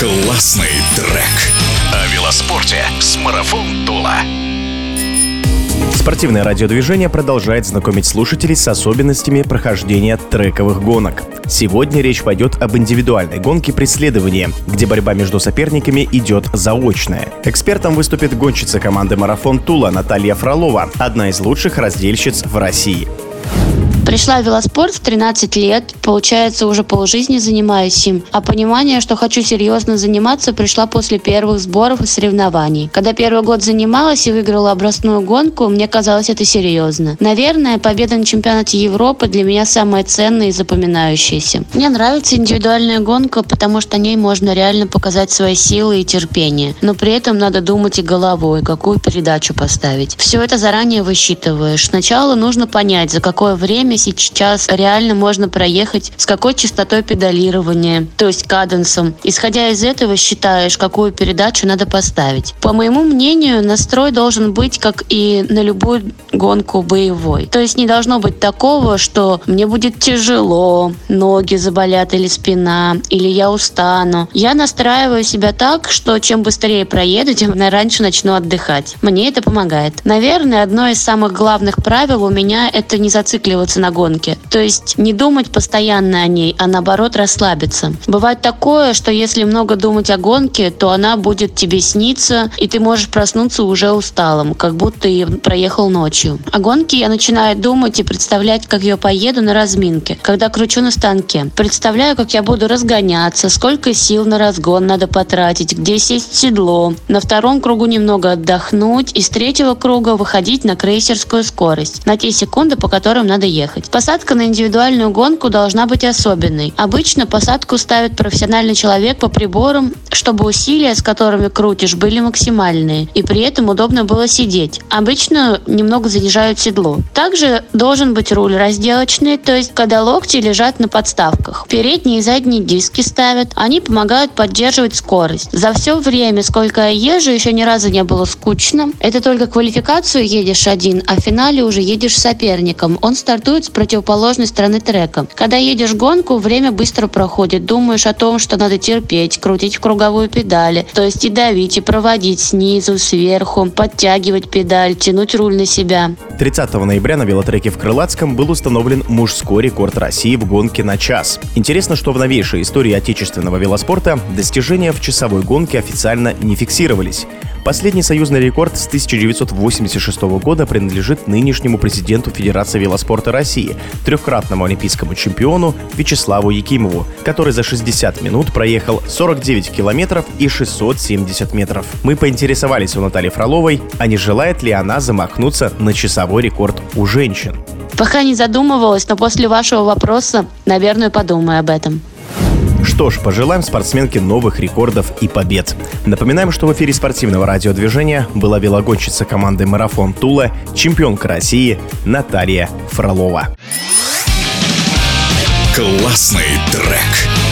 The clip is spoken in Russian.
Классный трек. О велоспорте с Марафон Тула. Спортивное радиодвижение продолжает знакомить слушателей с особенностями прохождения трековых гонок. Сегодня речь пойдет об индивидуальной гонке преследования, где борьба между соперниками идет заочная. Экспертом выступит гонщица команды «Марафон Тула» Наталья Фролова, одна из лучших раздельщиц в России. Пришла в велоспорт в 13 лет, получается, уже полжизни занимаюсь им. А понимание, что хочу серьезно заниматься, пришла после первых сборов и соревнований. Когда первый год занималась и выиграла образную гонку, мне казалось это серьезно. Наверное, победа на чемпионате Европы для меня самая ценная и запоминающаяся. Мне нравится индивидуальная гонка, потому что на ней можно реально показать свои силы и терпение. Но при этом надо думать и головой, какую передачу поставить. Все это заранее высчитываешь. Сначала нужно понять, за какое время сейчас реально можно проехать, с какой частотой педалирования, то есть каденсом. Исходя из этого, считаешь, какую передачу надо поставить. По моему мнению, настрой должен быть, как и на любую гонку боевой. То есть не должно быть такого, что мне будет тяжело, ноги заболят или спина, или я устану. Я настраиваю себя так, что чем быстрее проеду, тем раньше начну отдыхать. Мне это помогает. Наверное, одно из самых главных правил у меня это не зацикливаться на гонке. То есть не думать постоянно о ней, а наоборот расслабиться. Бывает такое, что если много думать о гонке, то она будет тебе сниться, и ты можешь проснуться уже усталым, как будто и проехал ночью. О гонке я начинаю думать и представлять, как я поеду на разминке, когда кручу на станке. Представляю, как я буду разгоняться, сколько сил на разгон надо потратить, где сесть в седло. На втором кругу немного отдохнуть и с третьего круга выходить на крейсерскую скорость, на те секунды, по которым надо ехать ехать. Посадка на индивидуальную гонку должна быть особенной. Обычно посадку ставит профессиональный человек по приборам, чтобы усилия, с которыми крутишь, были максимальные, и при этом удобно было сидеть. Обычно немного занижают седло. Также должен быть руль разделочный, то есть когда локти лежат на подставках. Передние и задние диски ставят. Они помогают поддерживать скорость. За все время, сколько я езжу, еще ни разу не было скучно. Это только квалификацию едешь один, а в финале уже едешь с соперником. Он стартует с противоположной стороны трека. Когда едешь гонку, время быстро проходит. Думаешь о том, что надо терпеть, крутить в круговую педали, то есть и давить, и проводить снизу, сверху, подтягивать педаль, тянуть руль на себя. 30 ноября на велотреке в Крылатском был установлен мужской рекорд России в гонке на час. Интересно, что в новейшей истории отечественного велоспорта достижения в часовой гонке официально не фиксировались. Последний союзный рекорд с 1986 года принадлежит нынешнему президенту Федерации велоспорта России, трехкратному олимпийскому чемпиону Вячеславу Якимову, который за 60 минут проехал 49 километров и 670 метров. Мы поинтересовались у Натальи Фроловой, а не желает ли она замахнуться на часовой рекорд у женщин. Пока не задумывалась, но после вашего вопроса, наверное, подумаю об этом. Что ж, пожелаем спортсменке новых рекордов и побед. Напоминаем, что в эфире спортивного радиодвижения была велогонщица команды «Марафон Тула», чемпионка России Наталья Фролова. Классный трек.